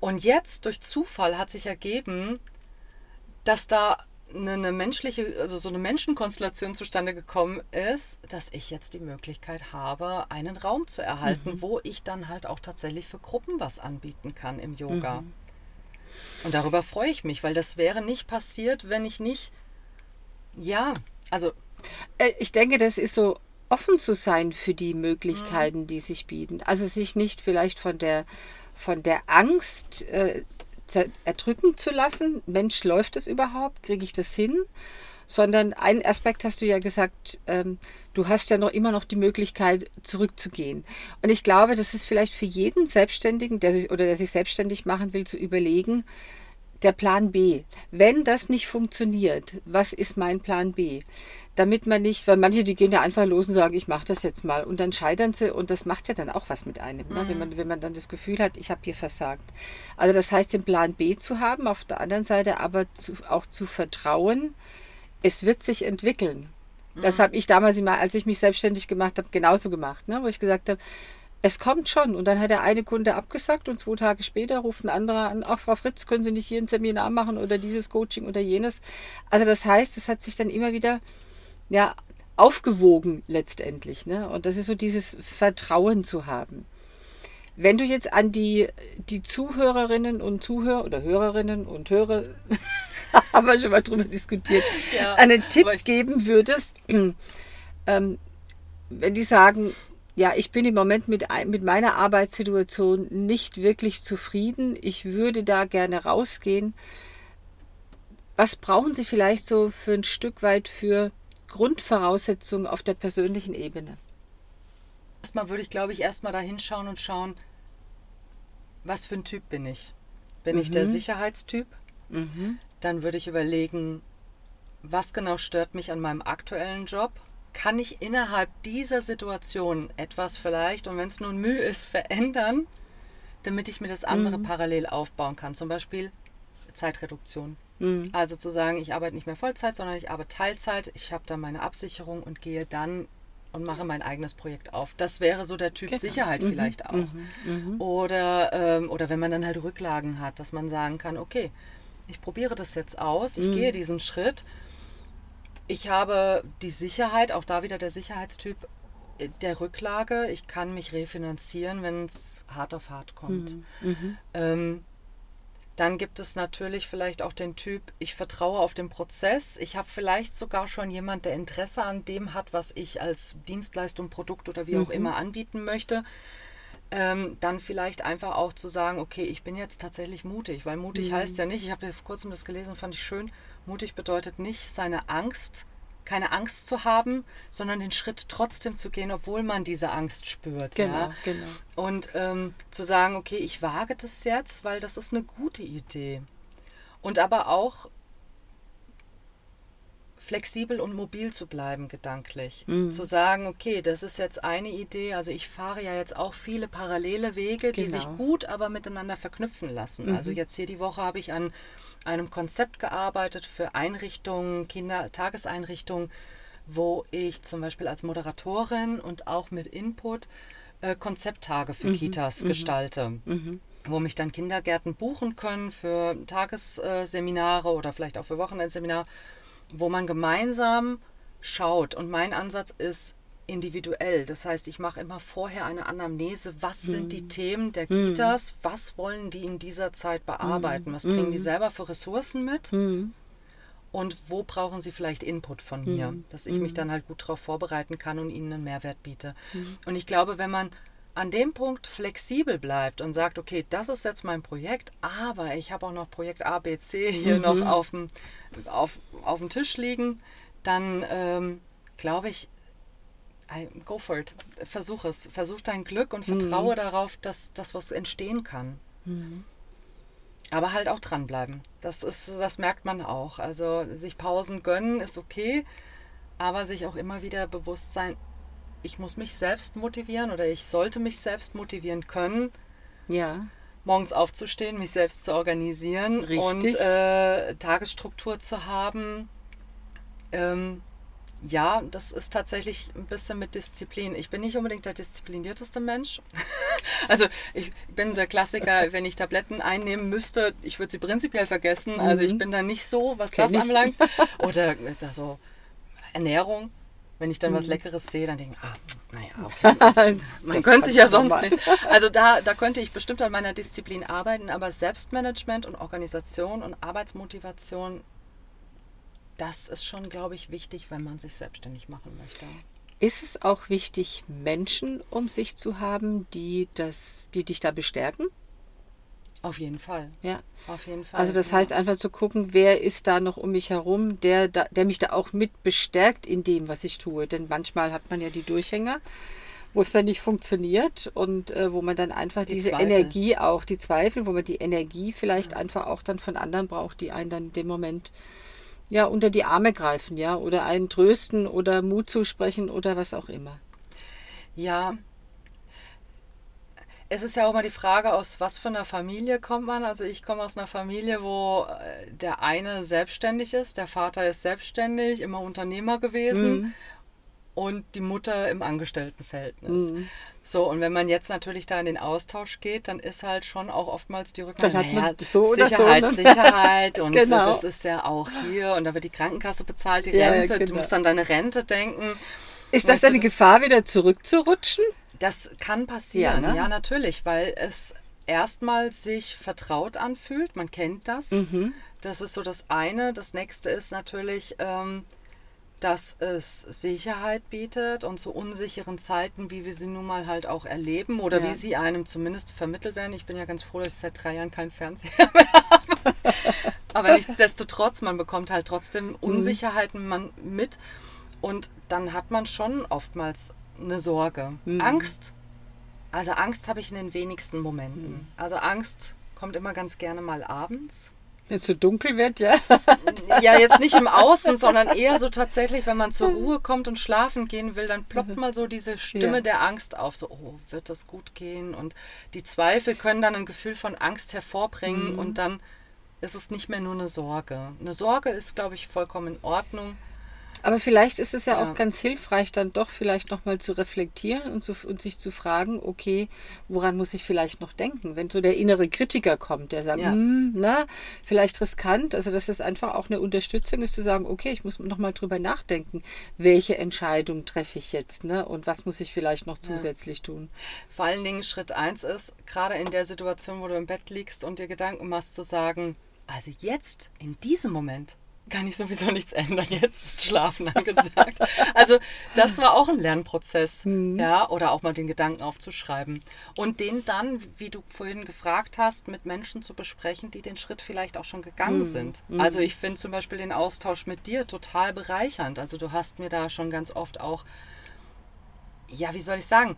Speaker 2: Und jetzt durch Zufall hat sich ergeben, dass da eine, eine, menschliche, also so eine Menschenkonstellation zustande gekommen ist, dass ich jetzt die Möglichkeit habe, einen Raum zu erhalten, mhm. wo ich dann halt auch tatsächlich für Gruppen was anbieten kann im Yoga. Mhm. Und darüber freue ich mich, weil das wäre nicht passiert, wenn ich nicht, ja, also.
Speaker 1: Äh, ich denke, das ist so offen zu sein für die Möglichkeiten, mhm. die sich bieten. Also sich nicht vielleicht von der von der Angst äh, erdrücken zu lassen. Mensch, läuft es überhaupt? Kriege ich das hin? Sondern einen Aspekt hast du ja gesagt, ähm, du hast ja noch immer noch die Möglichkeit, zurückzugehen. Und ich glaube, das ist vielleicht für jeden Selbstständigen, der sich oder der sich selbstständig machen will, zu überlegen, der Plan B. Wenn das nicht funktioniert, was ist mein Plan B? Damit man nicht, weil manche, die gehen ja einfach los und sagen, ich mache das jetzt mal. Und dann scheitern sie und das macht ja dann auch was mit einem, ne? wenn, mhm. man, wenn man dann das Gefühl hat, ich habe hier versagt. Also das heißt, den Plan B zu haben, auf der anderen Seite aber zu, auch zu vertrauen, es wird sich entwickeln. Das mhm. habe ich damals immer, als ich mich selbstständig gemacht habe, genauso gemacht, ne? wo ich gesagt habe, Es kommt schon. Und dann hat der eine Kunde abgesagt und zwei Tage später ruft ein anderer an, ach Frau Fritz, können Sie nicht hier ein Seminar machen oder dieses Coaching oder jenes. Also das heißt, es hat sich dann immer wieder ja, aufgewogen letztendlich. Ne? Und das ist so dieses Vertrauen zu haben. Wenn du jetzt an die, die Zuhörerinnen und Zuhörer oder Hörerinnen und Hörer, haben wir schon mal drüber diskutiert, ja, einen Tipp geben würdest, ähm, wenn die sagen, ja, ich bin im Moment mit, mit meiner Arbeitssituation nicht wirklich zufrieden, ich würde da gerne rausgehen. Was brauchen Sie vielleicht so für ein Stück weit für Grundvoraussetzungen auf der persönlichen Ebene?
Speaker 2: Erstmal würde ich, glaube ich, erstmal da hinschauen und schauen, was für ein Typ bin ich? Bin mhm. ich der mhm. Sicherheitstyp? Mhm. Dann würde ich überlegen, was genau stört mich an meinem aktuellen Job? Kann ich innerhalb dieser Situation etwas vielleicht, und wenn es nur Mühe ist, verändern, damit ich mir das andere mhm. parallel aufbauen kann? Zum Beispiel Zeitreduktion. Mhm. Also zu sagen, ich arbeite nicht mehr Vollzeit, sondern ich arbeite Teilzeit, ich habe dann meine Absicherung und gehe dann und mache mein eigenes Projekt auf. Das wäre so der Typ genau. Sicherheit mhm. vielleicht auch. Mhm. Mhm. Oder, ähm, oder wenn man dann halt Rücklagen hat, dass man sagen kann, okay, ich probiere das jetzt aus, ich mhm. gehe diesen Schritt. Ich habe die Sicherheit, auch da wieder der Sicherheitstyp äh, der Rücklage. Ich kann mich refinanzieren, wenn es hart auf hart kommt. Mhm. Mhm. Ähm, dann gibt es natürlich vielleicht auch den Typ, ich vertraue auf den Prozess. Ich habe vielleicht sogar schon jemand, der Interesse an dem hat, was ich als Dienstleistung, Produkt oder wie auch mhm. immer anbieten möchte. Ähm, dann vielleicht einfach auch zu sagen, okay, ich bin jetzt tatsächlich mutig, weil mutig mhm. heißt ja nicht, ich habe vor kurzem das gelesen, fand ich schön, mutig bedeutet nicht seine Angst keine Angst zu haben, sondern den Schritt trotzdem zu gehen, obwohl man diese Angst spürt. Genau, ja? genau. Und ähm, zu sagen, okay, ich wage das jetzt, weil das ist eine gute Idee. Und aber auch flexibel und mobil zu bleiben, gedanklich. Mhm. Zu sagen, okay, das ist jetzt eine Idee, also ich fahre ja jetzt auch viele parallele Wege, die genau. sich gut aber miteinander verknüpfen lassen. Mhm. Also jetzt hier die Woche habe ich an einem Konzept gearbeitet für Einrichtungen, Kindertageseinrichtungen, wo ich zum Beispiel als Moderatorin und auch mit Input äh, Konzepttage für mhm. Kitas mhm. gestalte. Mhm. Wo mich dann Kindergärten buchen können für Tagesseminare oder vielleicht auch für Wochenendseminare, wo man gemeinsam schaut. Und mein Ansatz ist, individuell. Das heißt, ich mache immer vorher eine Anamnese. Was mhm. sind die mhm. Themen der mhm. Kitas? Mhm. Was wollen die in dieser Zeit bearbeiten? Was bringen die mhm. selber für Ressourcen mit? Und wo brauchen sie vielleicht Input von mir, dass ich mich dann halt gut darauf vorbereiten kann und ihnen einen Mehrwert biete. Und ich glaube, wenn man an dem Punkt flexibel bleibt und sagt, okay, das ist jetzt mein Projekt, aber ich habe auch noch Projekt A, B, C hier noch auf dem, auf, auf dem Tisch liegen, dann ähm, glaube ich, go for it. Versuch es. Versuch dein Glück und vertraue mhm. darauf, dass das was entstehen kann. Mhm. Aber halt auch dranbleiben. Das ist, das merkt man auch. Also sich Pausen gönnen ist okay, aber sich auch immer wieder bewusst sein, ich muss mich selbst motivieren oder ich sollte mich selbst motivieren können. Ja. Morgens aufzustehen, mich selbst zu organisieren Richtig. und äh, Tagesstruktur zu haben. Ähm, ja, das ist tatsächlich ein bisschen mit Disziplin. Ich bin nicht unbedingt der disziplinierteste Mensch. also ich bin der Klassiker, wenn ich Tabletten einnehmen müsste, ich würde sie prinzipiell vergessen. Mhm. Also ich mhm. bin da nicht so, was Kenn das ich. anbelangt. Oder da so Ernährung. Wenn ich dann mhm. was Leckeres sehe, dann denke ich, ah, naja, okay. Also, man könnte sich ja sonst nicht. Also da, da könnte ich bestimmt an meiner Disziplin arbeiten, aber Selbstmanagement und Organisation und Arbeitsmotivation das ist schon, glaube ich, wichtig, wenn man sich selbstständig machen möchte.
Speaker 1: Ist es auch wichtig, Menschen um sich zu haben, die, das, die dich da bestärken?
Speaker 2: Auf jeden Fall.
Speaker 1: Ja. Auf jeden Fall. Also das ja. heißt einfach zu gucken, wer ist da noch um mich herum, der, der mich da auch mit bestärkt in dem, was ich tue. Denn manchmal hat man ja die Durchhänger, wo es dann nicht funktioniert und äh, wo man dann einfach die diese Zweifel. Energie auch, die Zweifel, wo man die Energie vielleicht ja. einfach auch dann von anderen braucht, die einen dann in dem Moment ja, unter die Arme greifen, ja, oder einen trösten oder Mut zusprechen oder was auch immer.
Speaker 2: Ja. Es ist ja auch mal die Frage, aus was für einer Familie kommt man. Also ich komme aus einer Familie, wo äh, der eine selbstständig ist, der Vater ist selbstständig, immer Unternehmer gewesen. Mhm. Und die Mutter im Angestelltenverhältnis. Mhm. So, und wenn man jetzt natürlich da in den Austausch geht, dann ist halt schon auch oftmals die Rückmeldung, naja, so Sicherheit, so, ne? Sicherheit und genau. das ist ja auch hier und da wird die Krankenkasse bezahlt, die ja, Rente, genau. du musst an deine Rente denken.
Speaker 1: Ist das eine Gefahr, wieder zurückzurutschen?
Speaker 2: Das kann passieren, ja, ne? ja natürlich, weil es erstmal sich vertraut anfühlt. Man kennt das. Mhm. Das ist so das eine. Das nächste ist natürlich, ähm, dass es Sicherheit bietet und zu unsicheren Zeiten, wie wir sie nun mal halt auch erleben oder ja. wie sie einem zumindest vermittelt werden. Ich bin ja ganz froh, dass ich seit drei Jahren keinen Fernseher mehr habe. Aber nichtsdestotrotz, man bekommt halt trotzdem mhm. Unsicherheiten mit und dann hat man schon oftmals eine Sorge. Mhm. Angst also Angst habe ich in den wenigsten Momenten. Mhm. Also Angst kommt immer ganz gerne mal abends.
Speaker 1: Wenn es so dunkel wird, ja.
Speaker 2: Ja, jetzt nicht im Außen, sondern eher so tatsächlich, wenn man zur Ruhe kommt und schlafen gehen will, dann ploppt mhm. mal so diese Stimme ja. der Angst auf. So, oh, wird das gut gehen? Und die Zweifel können dann ein Gefühl von Angst hervorbringen mhm. und dann ist es nicht mehr nur eine Sorge. Eine Sorge ist, glaube ich, vollkommen in Ordnung.
Speaker 1: Aber vielleicht ist es ja, ja. auch ganz hilfreich, dann doch vielleicht nochmal zu reflektieren und, zu, und sich zu fragen, okay, woran muss ich vielleicht noch denken? Wenn so der innere Kritiker kommt, der sagt, ja. hm, na, vielleicht riskant, also dass es einfach auch eine Unterstützung ist, zu sagen, okay, ich muss nochmal drüber nachdenken, welche Entscheidung treffe ich jetzt, ne? Und was muss ich vielleicht noch zusätzlich ja. tun?
Speaker 2: Vor allen Dingen Schritt eins ist, gerade in der Situation, wo du im Bett liegst und dir Gedanken machst, zu sagen, also jetzt, in diesem Moment, kann ich sowieso nichts ändern. Jetzt ist Schlafen angesagt. also das war auch ein Lernprozess, mhm. ja, oder auch mal den Gedanken aufzuschreiben und den dann, wie du vorhin gefragt hast, mit Menschen zu besprechen, die den Schritt vielleicht auch schon gegangen mhm. sind. Mhm. Also ich finde zum Beispiel den Austausch mit dir total bereichernd. Also du hast mir da schon ganz oft auch, ja, wie soll ich sagen?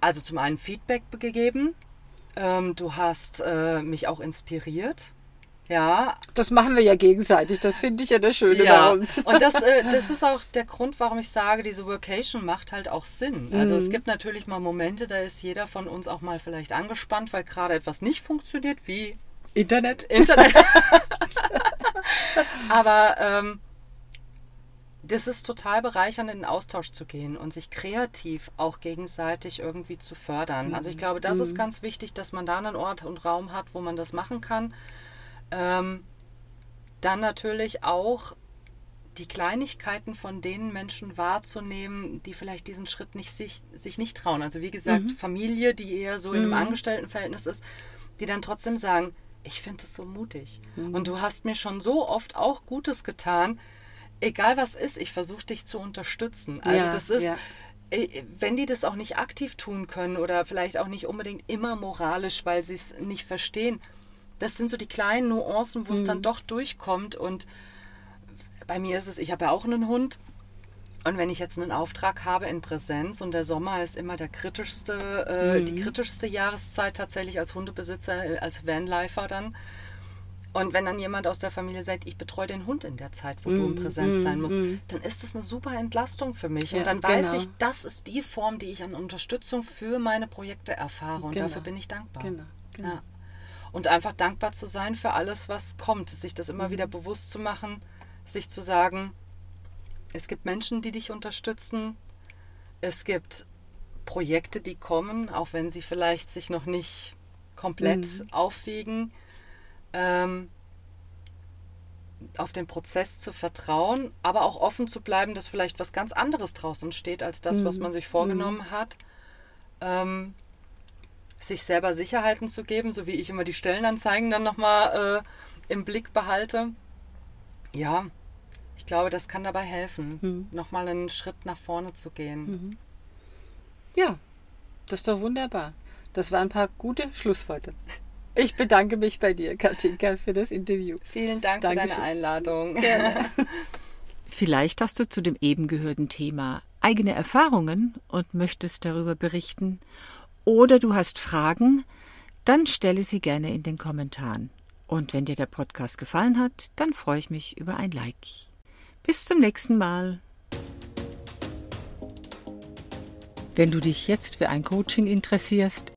Speaker 2: Also zum einen Feedback gegeben. Ähm, du hast äh, mich auch inspiriert ja.
Speaker 1: Das machen wir ja gegenseitig. Das finde ich ja das Schöne ja. bei uns.
Speaker 2: Und das, äh, das ist auch der Grund, warum ich sage, diese Workation macht halt auch Sinn. Also mhm. es gibt natürlich mal Momente, da ist jeder von uns auch mal vielleicht angespannt, weil gerade etwas nicht funktioniert, wie
Speaker 1: Internet.
Speaker 2: Internet. Aber ähm, das ist total bereichernd, in den Austausch zu gehen und sich kreativ auch gegenseitig irgendwie zu fördern. Also ich glaube, das mhm. ist ganz wichtig, dass man da einen Ort und Raum hat, wo man das machen kann. Ähm, dann natürlich auch die Kleinigkeiten von den Menschen wahrzunehmen, die vielleicht diesen Schritt nicht sich, sich nicht trauen. Also wie gesagt, mhm. Familie, die eher so in einem mhm. Angestelltenverhältnis ist, die dann trotzdem sagen, ich finde es so mutig. Mhm. Und du hast mir schon so oft auch Gutes getan. Egal was ist, ich versuche dich zu unterstützen. Also ja, das ist, ja. Äh, wenn die das auch nicht aktiv tun können oder vielleicht auch nicht unbedingt immer moralisch, weil sie es nicht verstehen, das sind so die kleinen Nuancen, wo mhm. es dann doch durchkommt. Und bei mir ist es, ich habe ja auch einen Hund. Und wenn ich jetzt einen Auftrag habe in Präsenz und der Sommer ist immer der kritischste, äh, mhm. die kritischste Jahreszeit tatsächlich als Hundebesitzer, äh, als Vanlifer dann. Und wenn dann jemand aus der Familie sagt, ich betreue den Hund in der Zeit, wo mm, du in Präsenz mm, sein musst, mm. dann ist das eine super Entlastung für mich. Ja, und dann weiß genau. ich, das ist die Form, die ich an Unterstützung für meine Projekte erfahre. Und genau. dafür bin ich dankbar. Genau, genau. Ja und einfach dankbar zu sein für alles, was kommt, sich das immer wieder mhm. bewusst zu machen, sich zu sagen, es gibt Menschen, die dich unterstützen, es gibt Projekte, die kommen, auch wenn sie vielleicht sich noch nicht komplett mhm. aufwiegen, ähm, auf den Prozess zu vertrauen, aber auch offen zu bleiben, dass vielleicht was ganz anderes draußen steht als das, mhm. was man sich vorgenommen mhm. hat. Ähm, sich selber Sicherheiten zu geben, so wie ich immer die Stellenanzeigen dann nochmal äh, im Blick behalte. Ja, ich glaube, das kann dabei helfen, mhm. nochmal einen Schritt nach vorne zu gehen. Mhm.
Speaker 1: Ja, das ist doch wunderbar. Das waren ein paar gute Schlussworte. Ich bedanke mich bei dir, Katinka, für das Interview.
Speaker 2: Vielen Dank Dankeschön. für deine Einladung.
Speaker 1: Gerne. Vielleicht hast du zu dem eben gehörten Thema eigene Erfahrungen und möchtest darüber berichten oder du hast Fragen, dann stelle sie gerne in den Kommentaren. Und wenn dir der Podcast gefallen hat, dann freue ich mich über ein Like. Bis zum nächsten Mal. Wenn du dich jetzt für ein Coaching interessierst,